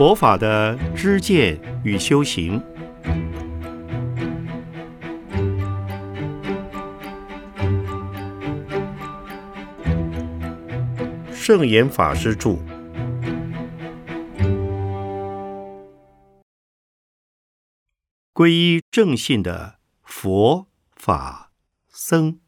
佛法的知见与修行，圣严法师著。皈依正信的佛法僧。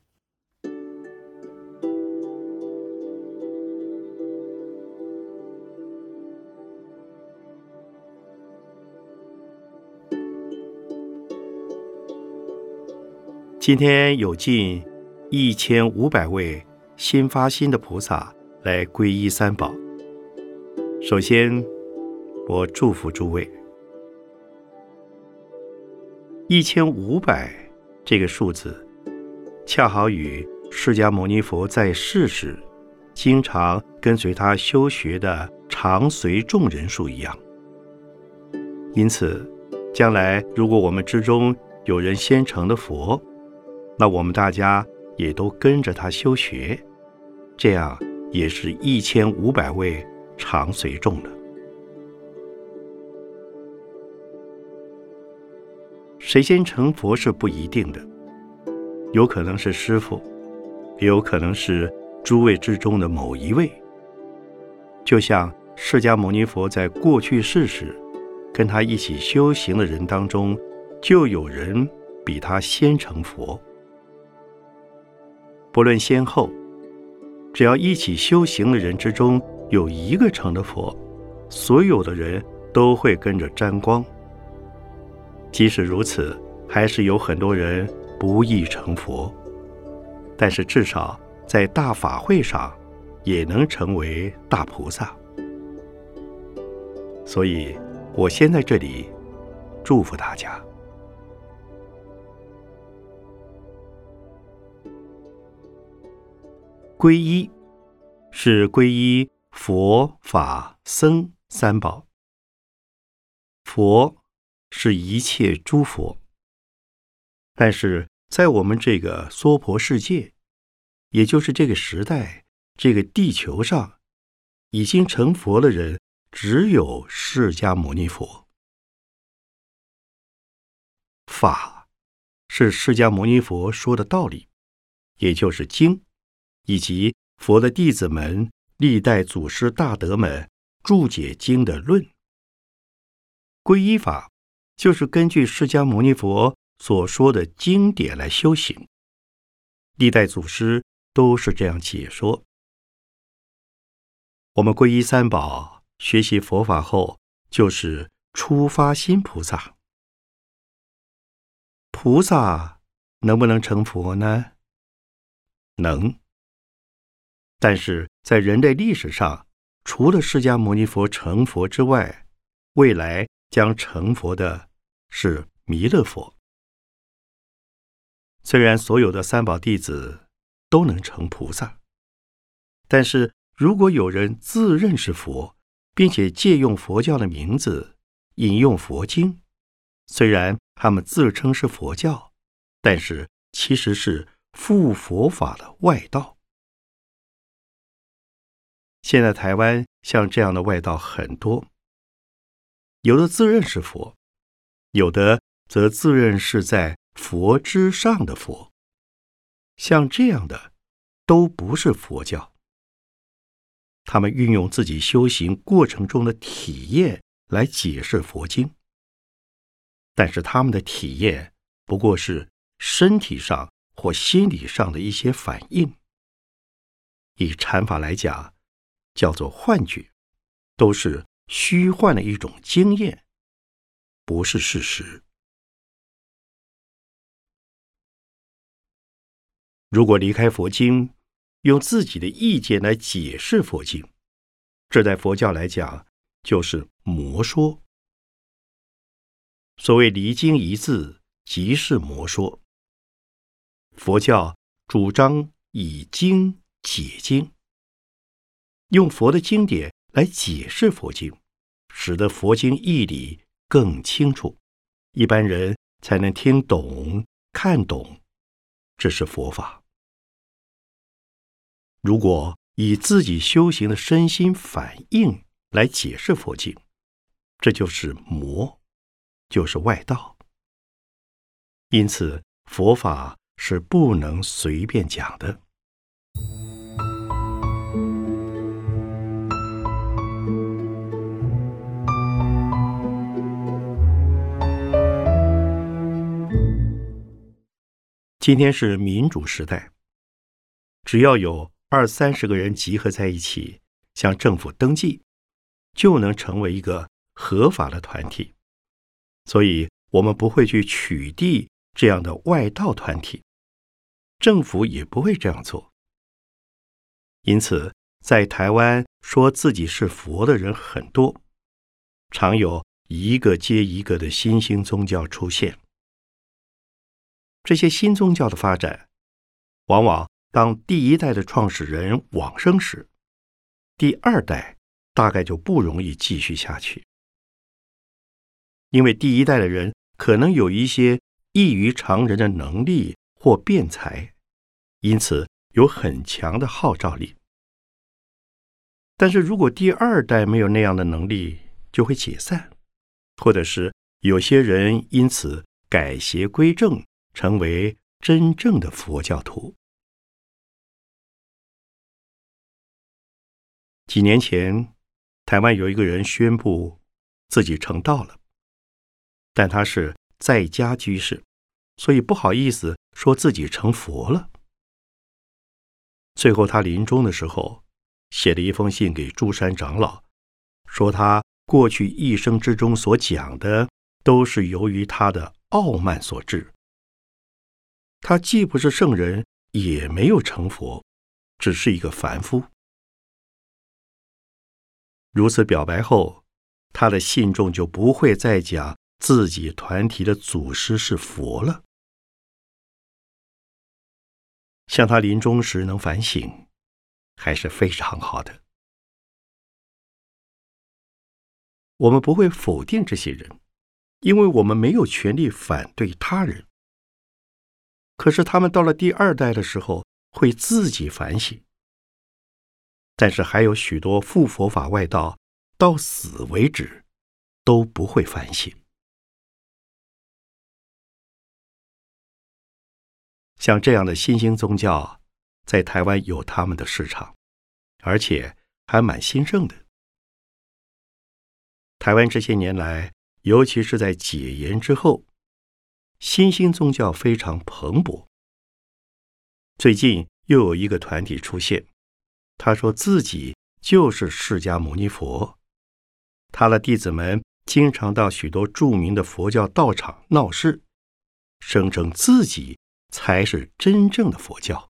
今天有近一千五百位新发心的菩萨来皈依三宝。首先，我祝福诸位。一千五百这个数字，恰好与释迦牟尼佛在世时经常跟随他修学的常随众人数一样。因此，将来如果我们之中有人先成的佛，那我们大家也都跟着他修学，这样也是一千五百位常随众了。谁先成佛是不一定的，有可能是师父，也有可能是诸位之中的某一位。就像释迦牟尼佛在过去世时，跟他一起修行的人当中，就有人比他先成佛。不论先后，只要一起修行的人之中有一个成了佛，所有的人都会跟着沾光。即使如此，还是有很多人不易成佛，但是至少在大法会上也能成为大菩萨。所以，我先在这里祝福大家。皈依是皈依佛法僧三宝。佛是一切诸佛，但是在我们这个娑婆世界，也就是这个时代、这个地球上，已经成佛的人只有释迦牟尼佛。法是释迦牟尼佛说的道理，也就是经。以及佛的弟子们、历代祖师大德们注解经的论，皈依法就是根据释迦牟尼佛所说的经典来修行。历代祖师都是这样解说。我们皈依三宝，学习佛法后，就是初发心菩萨。菩萨能不能成佛呢？能。但是在人类历史上，除了释迦牟尼佛成佛之外，未来将成佛的是弥勒佛。虽然所有的三宝弟子都能成菩萨，但是如果有人自认是佛，并且借用佛教的名字引用佛经，虽然他们自称是佛教，但是其实是附佛法的外道。现在台湾像这样的外道很多，有的自认是佛，有的则自认是在佛之上的佛。像这样的都不是佛教。他们运用自己修行过程中的体验来解释佛经，但是他们的体验不过是身体上或心理上的一些反应。以禅法来讲。叫做幻觉，都是虚幻的一种经验，不是事实。如果离开佛经，用自己的意见来解释佛经，这在佛教来讲就是魔说。所谓离经一字，即是魔说。佛教主张以经解经。用佛的经典来解释佛经，使得佛经义理更清楚，一般人才能听懂、看懂。这是佛法。如果以自己修行的身心反应来解释佛经，这就是魔，就是外道。因此，佛法是不能随便讲的。今天是民主时代，只要有二三十个人集合在一起，向政府登记，就能成为一个合法的团体。所以，我们不会去取缔这样的外道团体，政府也不会这样做。因此，在台湾说自己是佛的人很多，常有一个接一个的新兴宗教出现。这些新宗教的发展，往往当第一代的创始人往生时，第二代大概就不容易继续下去，因为第一代的人可能有一些异于常人的能力或辩才，因此有很强的号召力。但是如果第二代没有那样的能力，就会解散，或者是有些人因此改邪归正。成为真正的佛教徒。几年前，台湾有一个人宣布自己成道了，但他是在家居士，所以不好意思说自己成佛了。最后，他临终的时候写了一封信给诸山长老，说他过去一生之中所讲的都是由于他的傲慢所致。他既不是圣人，也没有成佛，只是一个凡夫。如此表白后，他的信众就不会再讲自己团体的祖师是佛了。像他临终时能反省，还是非常好的。我们不会否定这些人，因为我们没有权利反对他人。可是他们到了第二代的时候，会自己反省。但是还有许多复佛法外道，到死为止都不会反省。像这样的新兴宗教，在台湾有他们的市场，而且还蛮兴盛的。台湾这些年来，尤其是在解严之后。新兴宗教非常蓬勃。最近又有一个团体出现，他说自己就是释迦牟尼佛，他的弟子们经常到许多著名的佛教道场闹事，声称自己才是真正的佛教。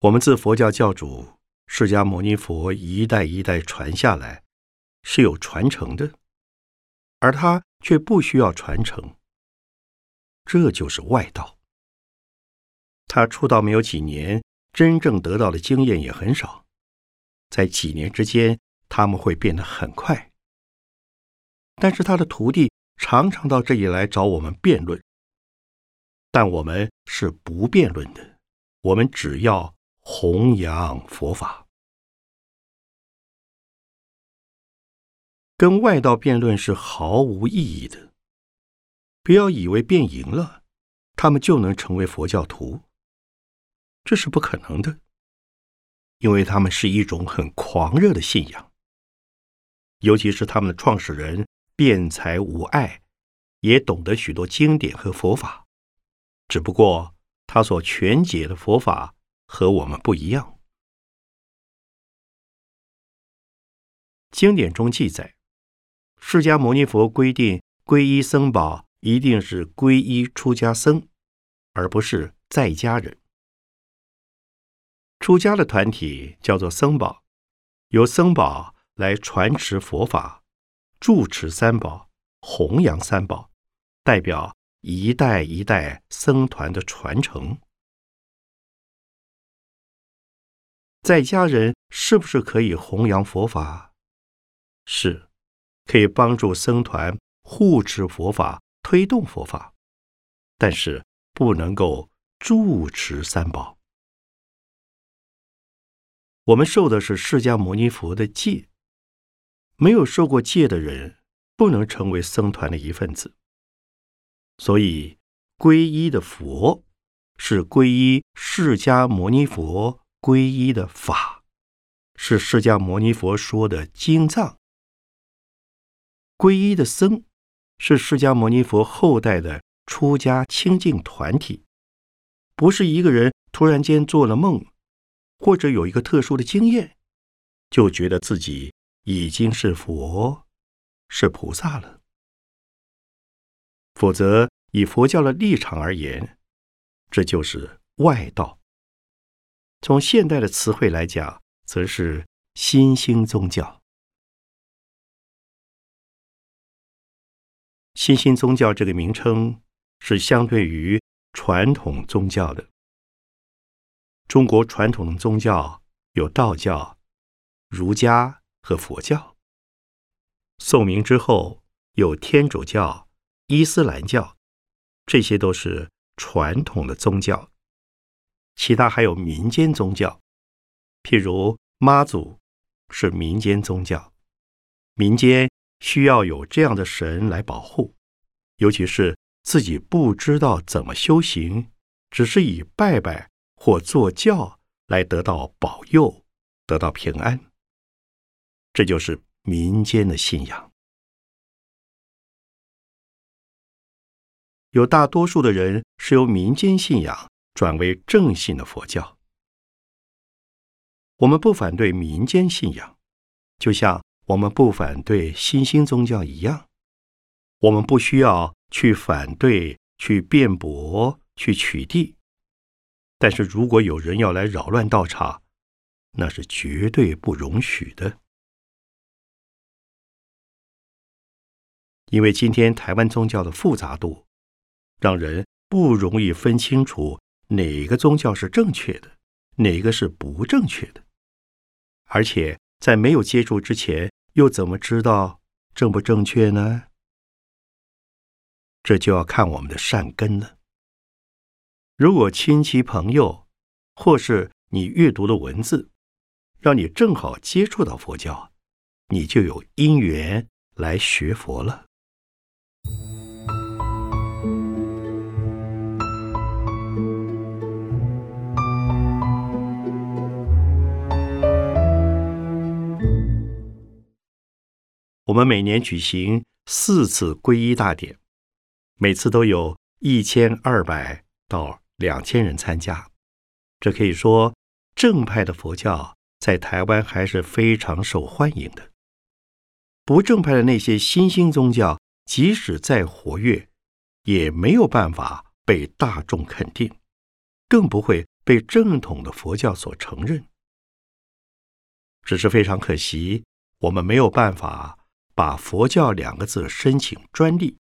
我们自佛教教主释迦牟尼佛一代一代传下来，是有传承的。而他却不需要传承，这就是外道。他出道没有几年，真正得到的经验也很少，在几年之间，他们会变得很快。但是他的徒弟常常到这里来找我们辩论，但我们是不辩论的，我们只要弘扬佛法。跟外道辩论是毫无意义的。不要以为辩赢了，他们就能成为佛教徒，这是不可能的。因为他们是一种很狂热的信仰，尤其是他们的创始人辩才无碍，也懂得许多经典和佛法。只不过他所全解的佛法和我们不一样。经典中记载。释迦牟尼佛规定，皈依僧宝一定是皈依出家僧，而不是在家人。出家的团体叫做僧宝，由僧宝来传持佛法，住持三宝，弘扬三宝，代表一代一代僧团的传承。在家人是不是可以弘扬佛法？是。可以帮助僧团护持佛法、推动佛法，但是不能够住持三宝。我们受的是释迦牟尼佛的戒，没有受过戒的人不能成为僧团的一份子。所以，皈依的佛是皈依释迦牟尼佛皈依的法，是释迦牟尼佛说的经藏。皈依的僧是释迦牟尼佛后代的出家清净团体，不是一个人突然间做了梦，或者有一个特殊的经验，就觉得自己已经是佛，是菩萨了。否则，以佛教的立场而言，这就是外道。从现代的词汇来讲，则是新兴宗教。新兴宗教这个名称是相对于传统宗教的。中国传统的宗教有道教、儒家和佛教。宋明之后有天主教。伊斯兰教，这些都是传统的宗教。其他还有民间宗教，譬如妈祖是民间宗教。民间需要有这样的神来保护，尤其是自己不知道怎么修行，只是以拜拜或做教来得到保佑、得到平安。这就是民间的信仰。有大多数的人是由民间信仰转为正信的佛教。我们不反对民间信仰，就像我们不反对新兴宗教一样。我们不需要去反对、去辩驳、去取缔。但是如果有人要来扰乱道场，那是绝对不容许的。因为今天台湾宗教的复杂度。让人不容易分清楚哪个宗教是正确的，哪个是不正确的。而且在没有接触之前，又怎么知道正不正确呢？这就要看我们的善根了。如果亲戚朋友，或是你阅读的文字，让你正好接触到佛教，你就有因缘来学佛了。我们每年举行四次皈依大典，每次都有一千二百到两千人参加。这可以说，正派的佛教在台湾还是非常受欢迎的。不正派的那些新兴宗教，即使再活跃，也没有办法被大众肯定，更不会被正统的佛教所承认。只是非常可惜，我们没有办法。把佛教两个字申请专利，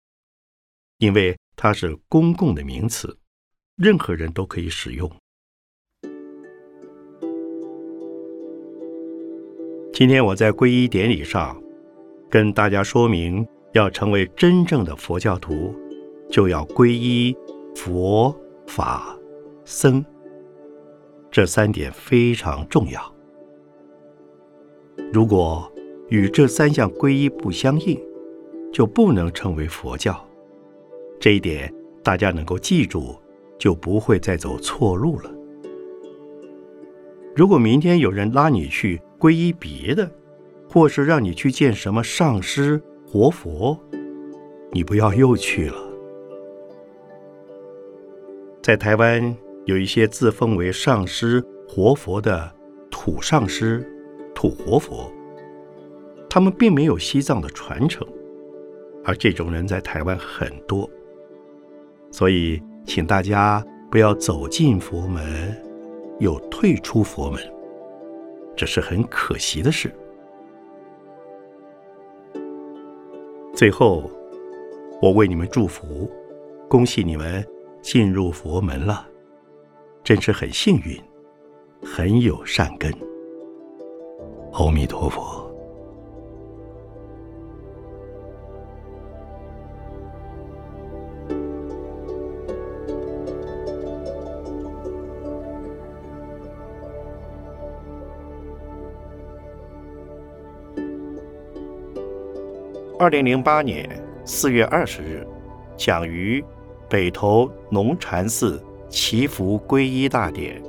因为它是公共的名词，任何人都可以使用。今天我在皈依典礼上跟大家说明，要成为真正的佛教徒，就要皈依佛法僧，这三点非常重要。如果与这三项皈依不相应，就不能称为佛教。这一点大家能够记住，就不会再走错路了。如果明天有人拉你去皈依别的，或是让你去见什么上师、活佛，你不要又去了。在台湾有一些自封为上师、活佛的土上师、土活佛。他们并没有西藏的传承，而这种人在台湾很多，所以请大家不要走进佛门又退出佛门，这是很可惜的事。最后，我为你们祝福，恭喜你们进入佛门了，真是很幸运，很有善根。阿弥陀佛。二零零八年四月二十日，蒋于北投龙禅寺祈福皈依大典。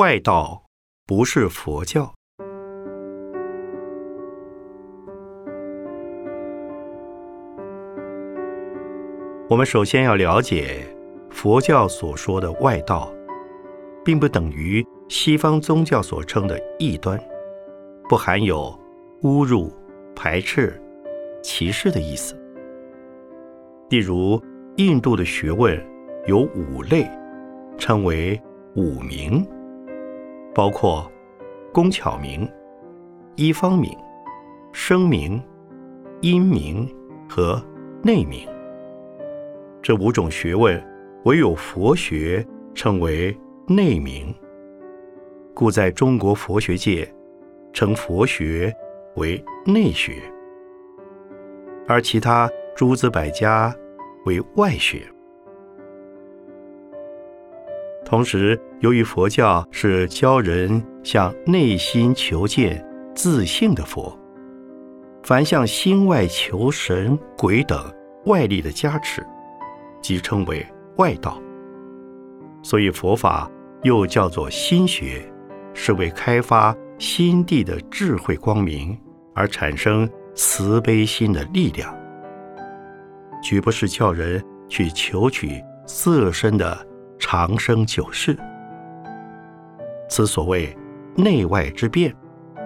外道不是佛教。我们首先要了解，佛教所说的外道，并不等于西方宗教所称的异端，不含有侮辱、排斥、歧视的意思。例如，印度的学问有五类，称为五明。包括工巧明、一方明、声明、音明和内明这五种学问，唯有佛学称为内明，故在中国佛学界称佛学为内学，而其他诸子百家为外学。同时，由于佛教是教人向内心求见、自信的佛，凡向心外求神、鬼等外力的加持，即称为外道。所以佛法又叫做心学，是为开发心地的智慧光明而产生慈悲心的力量，绝不是叫人去求取色身的。长生久世，此所谓内外之变，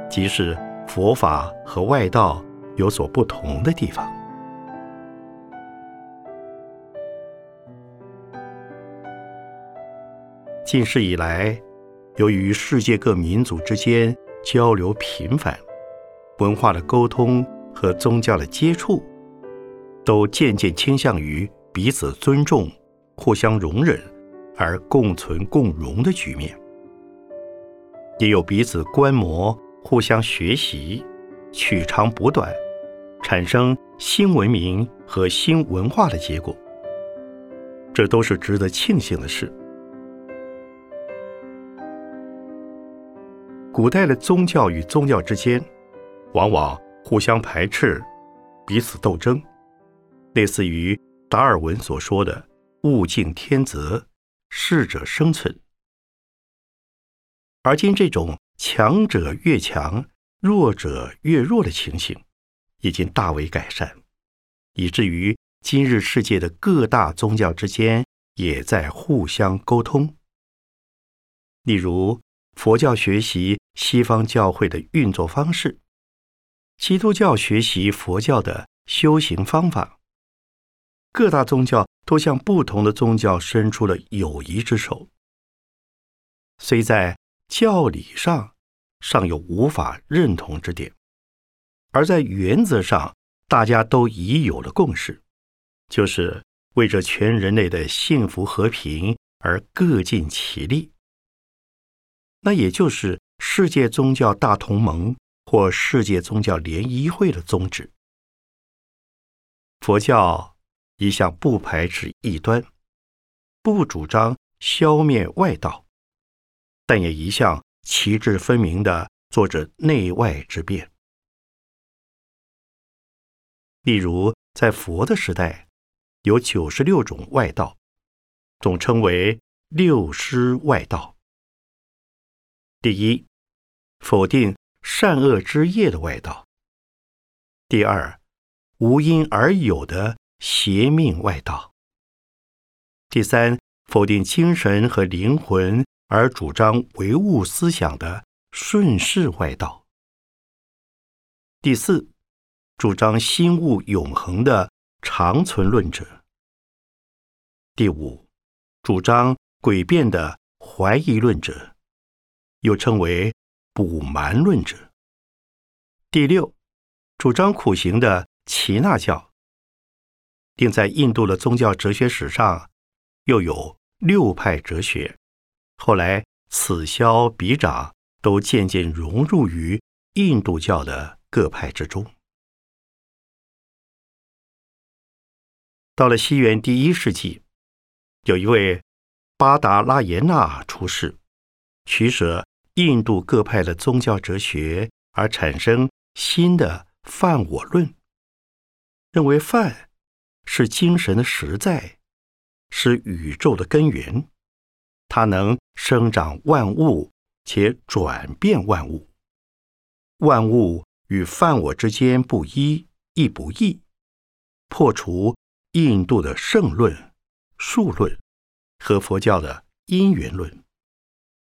即是佛法和外道有所不同的地方。近世以来，由于世界各民族之间交流频繁，文化的沟通和宗教的接触，都渐渐倾向于彼此尊重、互相容忍。而共存共荣的局面，也有彼此观摩、互相学习、取长补短，产生新文明和新文化的结果。这都是值得庆幸的事。古代的宗教与宗教之间，往往互相排斥、彼此斗争，类似于达尔文所说的“物竞天择”。适者生存，而今这种强者越强、弱者越弱的情形，已经大为改善，以至于今日世界的各大宗教之间也在互相沟通。例如，佛教学习西方教会的运作方式，基督教学习佛教的修行方法，各大宗教。都向不同的宗教伸出了友谊之手，虽在教理上尚有无法认同之点，而在原则上大家都已有了共识，就是为着全人类的幸福和平而各尽其力。那也就是世界宗教大同盟或世界宗教联谊会的宗旨。佛教。一向不排斥异端，不主张消灭外道，但也一向旗帜分明的做着内外之变。例如，在佛的时代，有九十六种外道，总称为六师外道。第一，否定善恶之业的外道；第二，无因而有的。邪命外道。第三，否定精神和灵魂而主张唯物思想的顺势外道。第四，主张心物永恒的长存论者。第五，主张诡辩的怀疑论者，又称为补蛮论者。第六，主张苦行的耆那教。并在印度的宗教哲学史上，又有六派哲学，后来此消彼长，都渐渐融入于印度教的各派之中。到了西元第一世纪，有一位巴达拉耶纳出世，取舍印度各派的宗教哲学，而产生新的泛我论，认为泛是精神的实在，是宇宙的根源，它能生长万物且转变万物，万物与犯我之间不一亦不异，破除。印度的圣论、数论和佛教的因缘论，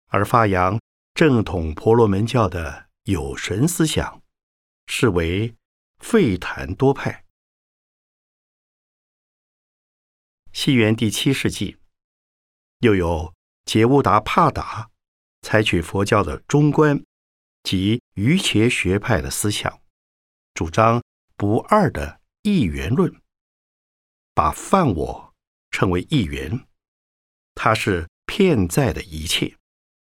而发扬正统婆罗门教的有神思想，是为吠檀多派。西元第七世纪，又有杰乌达帕达采取佛教的中观及瑜伽学派的思想，主张不二的一元论。把犯我称为一元，它是骗在的一切，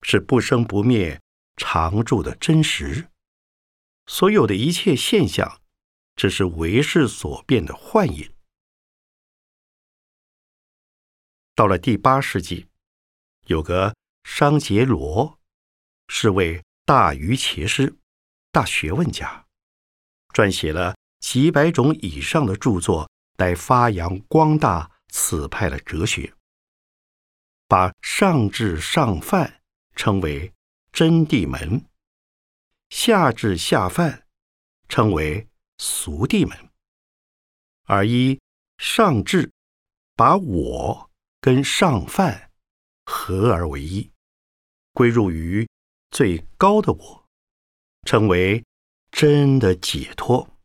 是不生不灭、常住的真实。所有的一切现象，只是为事所变的幻影。到了第八世纪，有个商杰罗，是位大瑜伽师、大学问家，撰写了几百种以上的著作。来发扬光大此派的哲学，把上至上犯称为真谛门，下至下犯称为俗谛门，而一上至把我跟上犯合而为一，归入于最高的我，称为真的解脱。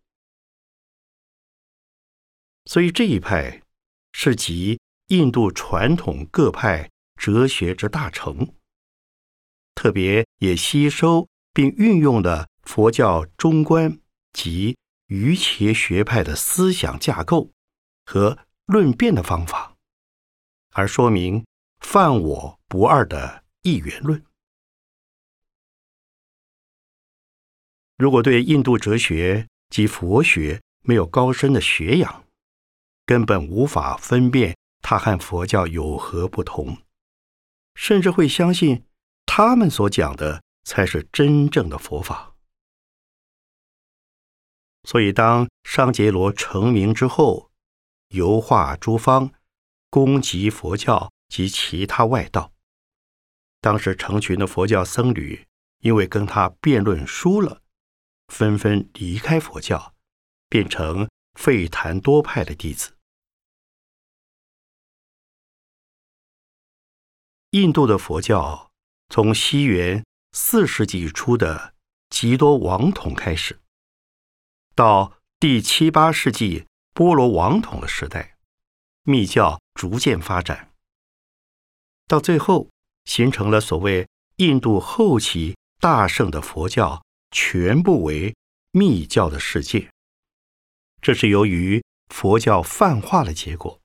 所以这一派是集印度传统各派哲学之大成，特别也吸收并运用了佛教中观及瑜伽学派的思想架构和论辩的方法，而说明犯我不二的一元论。如果对印度哲学及佛学没有高深的学养，根本无法分辨它和佛教有何不同，甚至会相信他们所讲的才是真正的佛法。所以，当商杰罗成名之后，游化诸方，攻击佛教及其他外道。当时成群的佛教僧侣因为跟他辩论输了，纷纷离开佛教，变成吠檀多派的弟子。印度的佛教从西元四世纪初的吉多王统开始，到第七八世纪波罗王统的时代，密教逐渐发展，到最后形成了所谓印度后期大盛的佛教，全部为密教的世界。这是由于佛教泛化的结果，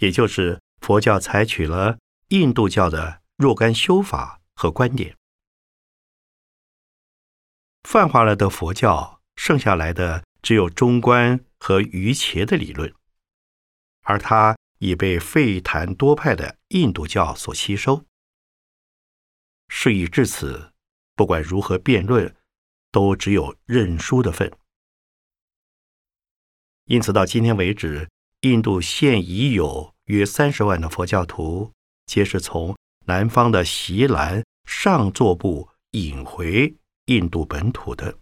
也就是佛教采取了。印度教的若干修法和观点，泛化了的佛教，剩下来的只有中观和瑜伽的理论，而它已被吠檀多派的印度教所吸收。事已至此，不管如何辩论，都只有认输的份。因此，到今天为止，印度现已有约三十万的佛教徒。皆是从南方的锡兰上座部引回印度本土的。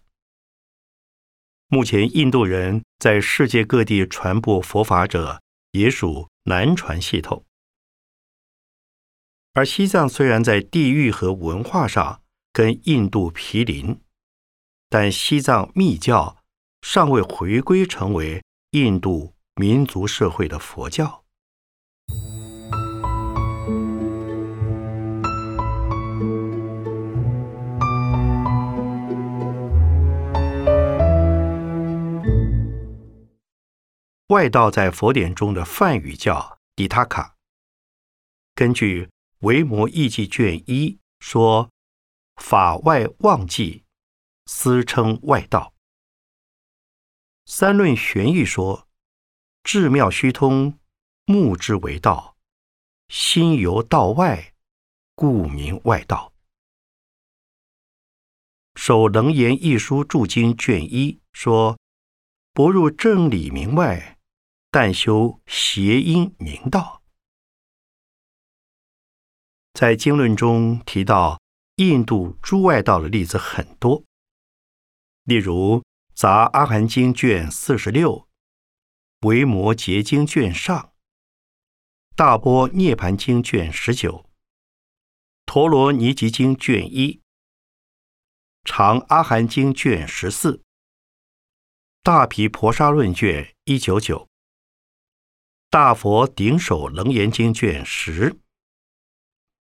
目前，印度人在世界各地传播佛法者，也属南传系统。而西藏虽然在地域和文化上跟印度毗邻，但西藏密教尚未回归成为印度民族社会的佛教。外道在佛典中的梵语叫迪塔卡，根据《维摩义记》卷一说：“法外妄记，私称外道。”三论玄义说：“智妙虚通，目之为道；心由道外，故名外道。”《首楞严一书注经》卷一说：“不入正理明外，但修邪因明道。”在经论中提到印度诸外道的例子很多，例如《杂阿含经》卷四十六，《维摩诘经》卷上，《大波涅盘经》卷十九，《陀罗尼集经》卷一，《长阿含经》卷十四，《大毗婆沙论》卷一九九，《大佛顶首楞严经》卷十。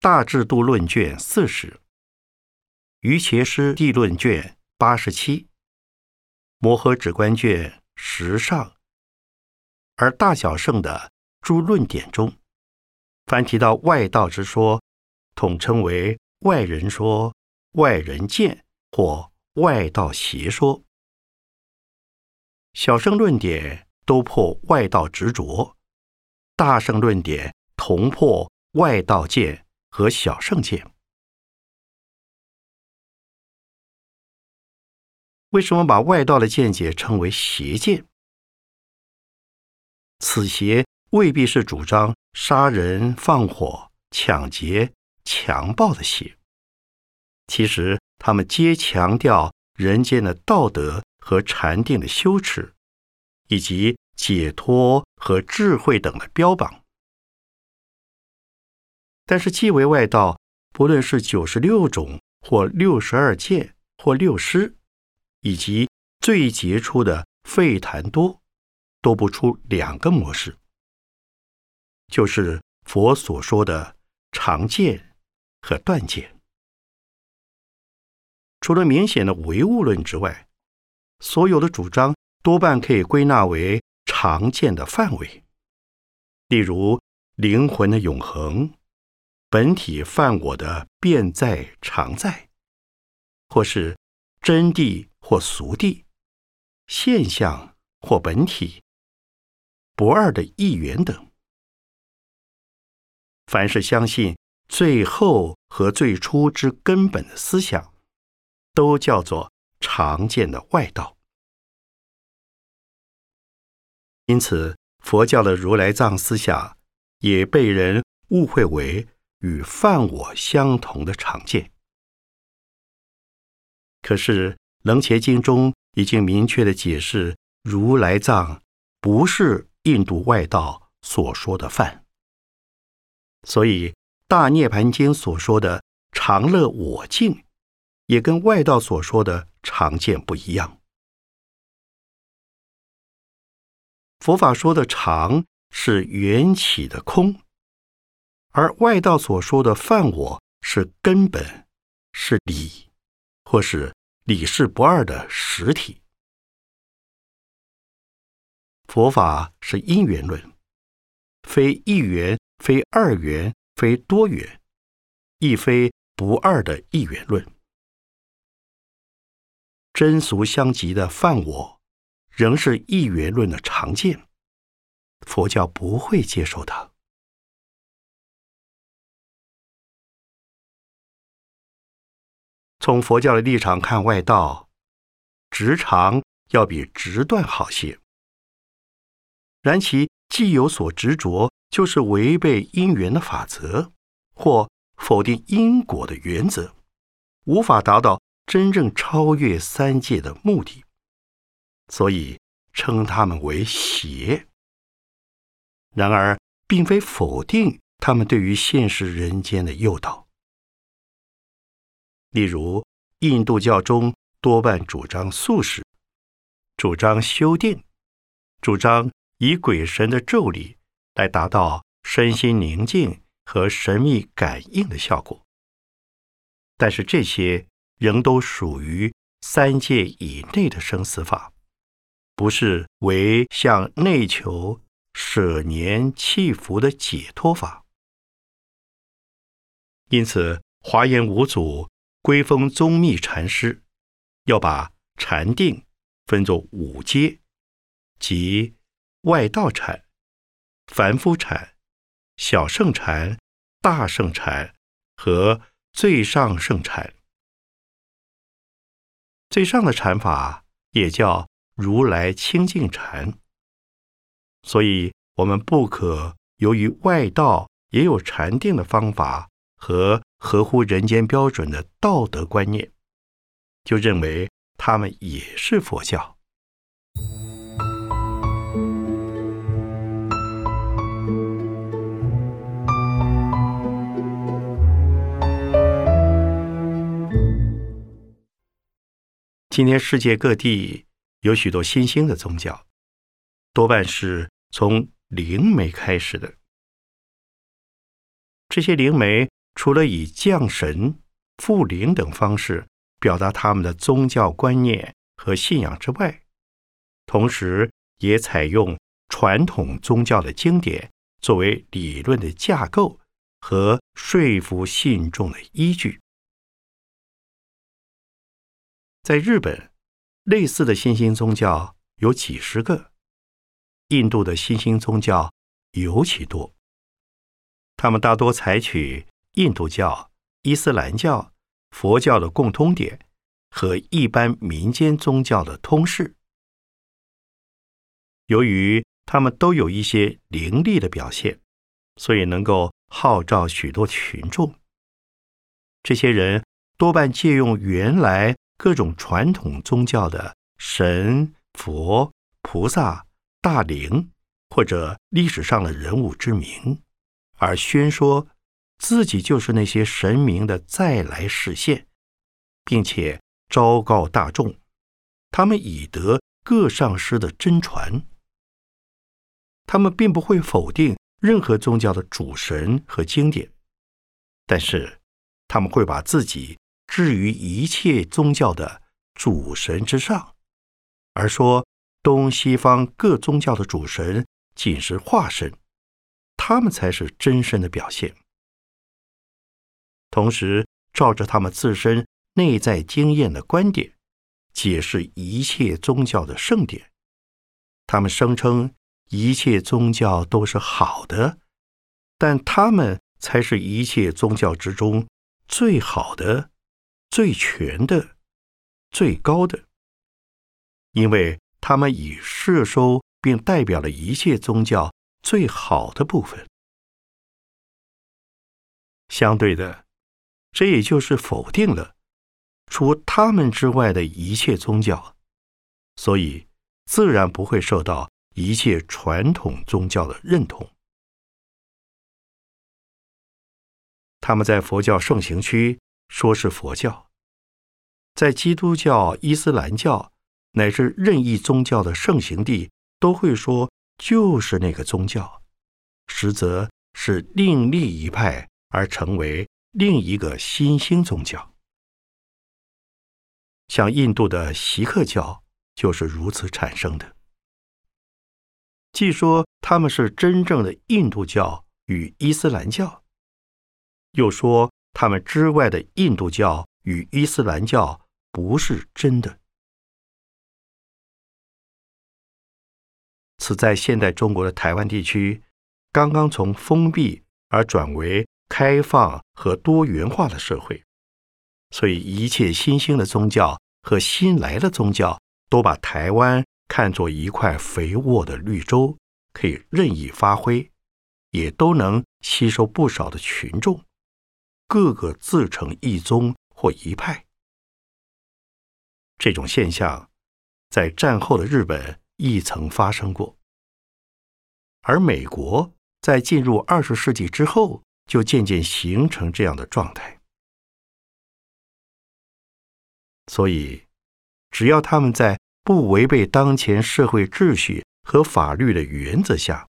大制度论卷四十，于伽师地论卷八十七，摩诃止观卷十上，而大小圣的诸论点中，凡提到外道之说，统称为外人说、外人见或外道邪说。小圣论点都破外道执着，大圣论点同破外道见。和小圣见，为什么把外道的见解称为邪见？此邪未必是主张杀人、放火、抢劫、强暴的邪，其实他们皆强调人间的道德和禅定的羞耻，以及解脱和智慧等的标榜。但是，既为外道，不论是九十六种，或六十二见，或六师，以及最杰出的费檀多，都不出两个模式，就是佛所说的常见和断见。除了明显的唯物论之外，所有的主张多半可以归纳为常见的范围，例如灵魂的永恒。本体犯我的变在常在，或是真谛或俗谛，现象或本体，不二的一元等。凡是相信最后和最初之根本的思想，都叫做常见的外道。因此，佛教的如来藏思想也被人误会为。与犯我相同的常见，可是《楞伽经》中已经明确的解释，如来藏不是印度外道所说的犯，所以《大涅盘经》所说的常乐我净，也跟外道所说的常见不一样。佛法说的常是缘起的空。而外道所说的犯我是根本，是理，或是理事不二的实体。佛法是因缘论，非一元，非二元，非多元，亦非不二的一元论。真俗相即的犯我，仍是一元论的常见，佛教不会接受它。从佛教的立场看，外道直长要比直断好些。然其既有所执着，就是违背因缘的法则，或否定因果的原则，无法达到真正超越三界的目的，所以称他们为邪。然而，并非否定他们对于现实人间的诱导。例如，印度教中多半主张素食，主张修定，主张以鬼神的咒力来达到身心宁静和神秘感应的效果。但是这些仍都属于三界以内的生死法，不是为向内求舍年弃福的解脱法。因此，华严五祖归封宗密禅师，要把禅定分作五阶，即外道禅、凡夫禅、小圣禅、大圣禅和最上圣禅。最上的禅法也叫如来清净禅。所以，我们不可由于外道也有禅定的方法和合乎人间标准的道德观念，就认为他们也是佛教。今天世界各地有许多新兴的宗教，多半是。从灵媒开始的这些灵媒，除了以降神、附灵等方式表达他们的宗教观念和信仰之外，同时也采用传统宗教的经典作为理论的架构和说服信众的依据。在日本，类似的新兴宗教有几十个。印度的新兴宗教尤其多，他们大多采取印度教、伊斯兰教、佛教的共通点和一般民间宗教的通式。由于他们都有一些灵力的表现，所以能够号召许多群众。这些人多半借用原来各种传统宗教的神、佛、菩萨。大灵或者历史上的人物之名，而宣说自己就是那些神明的再来实现，并且昭告大众，他们已得各上师的真传。他们并不会否定任何宗教的主神和经典，但是他们会把自己置于一切宗教的主神之上，而说。东西方各宗教的主神仅是化身，他们才是真身的表现。同时，照着他们自身内在经验的观点，解释一切宗教的圣典。他们声称一切宗教都是好的，但他们才是一切宗教之中最好的、最全的、最高的，因为。他们已摄收并代表了一切宗教最好的部分。相对的，这也就是否定了除他们之外的一切宗教，所以自然不会受到一切传统宗教的认同。他们在佛教盛行区说是佛教，在基督教、伊斯兰教。乃至任意宗教的盛行地，都会说就是那个宗教，实则是另立一派而成为另一个新兴宗教。像印度的锡克教就是如此产生的。既说他们是真正的印度教与伊斯兰教，又说他们之外的印度教与伊斯兰教不是真的。此在现代中国的台湾地区，刚刚从封闭而转为开放和多元化的社会，所以一切新兴的宗教和新来的宗教都把台湾看作一块肥沃的绿洲，可以任意发挥，也都能吸收不少的群众，个个自成一宗或一派。这种现象在战后的日本。亦曾发生过，而美国在进入二十世纪之后，就渐渐形成这样的状态。所以，只要他们在不违背当前社会秩序和法律的原则下，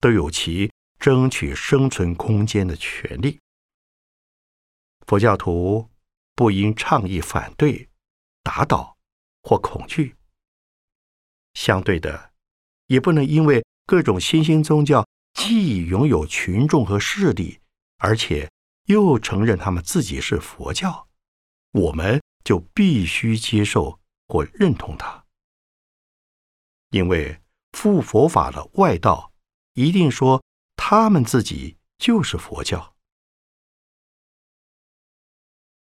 都有其争取生存空间的权利。佛教徒不应倡议反对、打倒或恐惧。相对的，也不能因为各种新兴宗教既拥有群众和势力，而且又承认他们自己是佛教，我们就必须接受或认同它，因为复佛法的外道一定说他们自己就是佛教。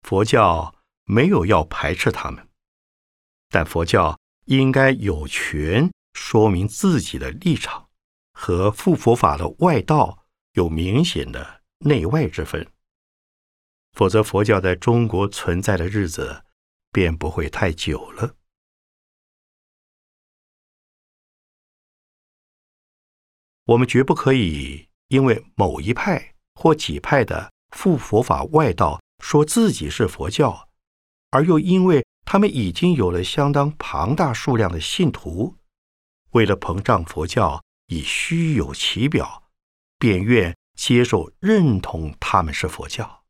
佛教没有要排斥他们，但佛教应该有权说明自己的立场，和复佛法的外道有明显的内外之分。否则，佛教在中国存在的日子便不会太久了。我们绝不可以因为某一派或几派的复佛法外道。说自己是佛教，而又因为他们已经有了相当庞大数量的信徒，为了膨胀佛教以虚有其表，便愿接受认同他们是佛教。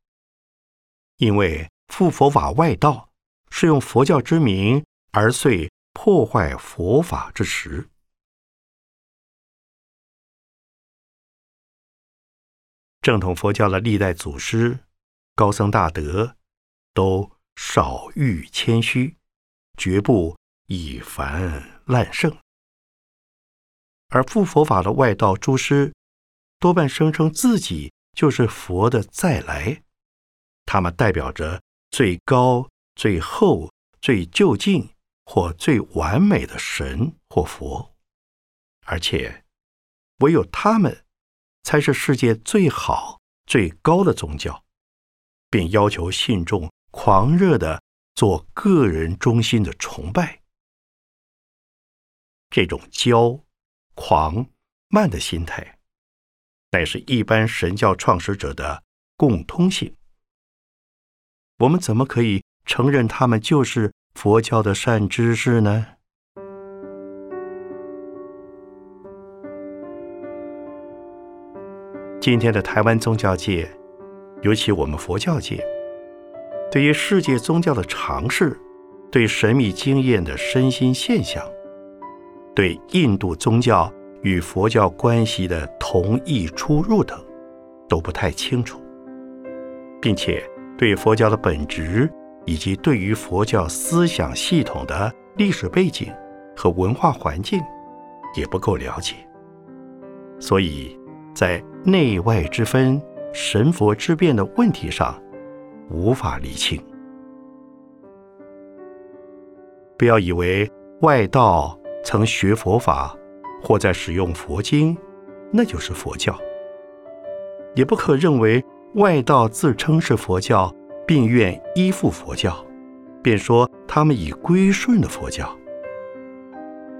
因为复佛法外道是用佛教之名而遂破坏佛法之实，正统佛教的历代祖师。高僧大德都少欲谦虚，绝不以凡滥圣；而复佛法的外道诸师，多半声称自己就是佛的再来，他们代表着最高、最后、最究竟或最完美的神或佛，而且唯有他们才是世界最好、最高的宗教。便要求信众狂热的做个人中心的崇拜，这种骄、狂、慢的心态，乃是一般神教创始者的共通性。我们怎么可以承认他们就是佛教的善知识呢？今天的台湾宗教界。尤其我们佛教界，对于世界宗教的尝试，对神秘经验的身心现象，对印度宗教与佛教关系的同义出入等，都不太清楚，并且对佛教的本质以及对于佛教思想系统的历史背景和文化环境也不够了解，所以在内外之分。神佛之变的问题上，无法理清。不要以为外道曾学佛法或在使用佛经，那就是佛教；也不可认为外道自称是佛教，并愿依附佛教，便说他们已归顺了佛教。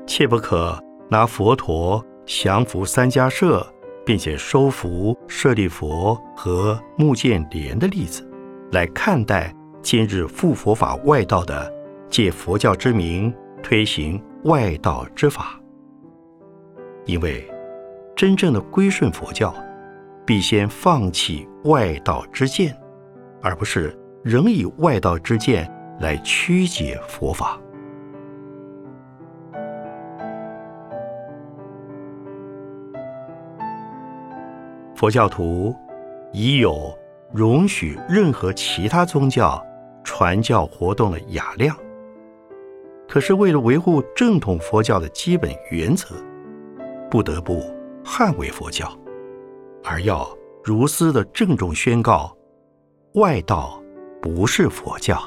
切不可拿佛陀降服三家社。并且收服舍利佛和目犍连的例子，来看待今日复佛法外道的借佛教之名推行外道之法。因为真正的归顺佛教，必先放弃外道之见，而不是仍以外道之见来曲解佛法。佛教徒已有容许任何其他宗教传教活动的雅量，可是为了维护正统佛教的基本原则，不得不捍卫佛教，而要如斯的郑重宣告：外道不是佛教。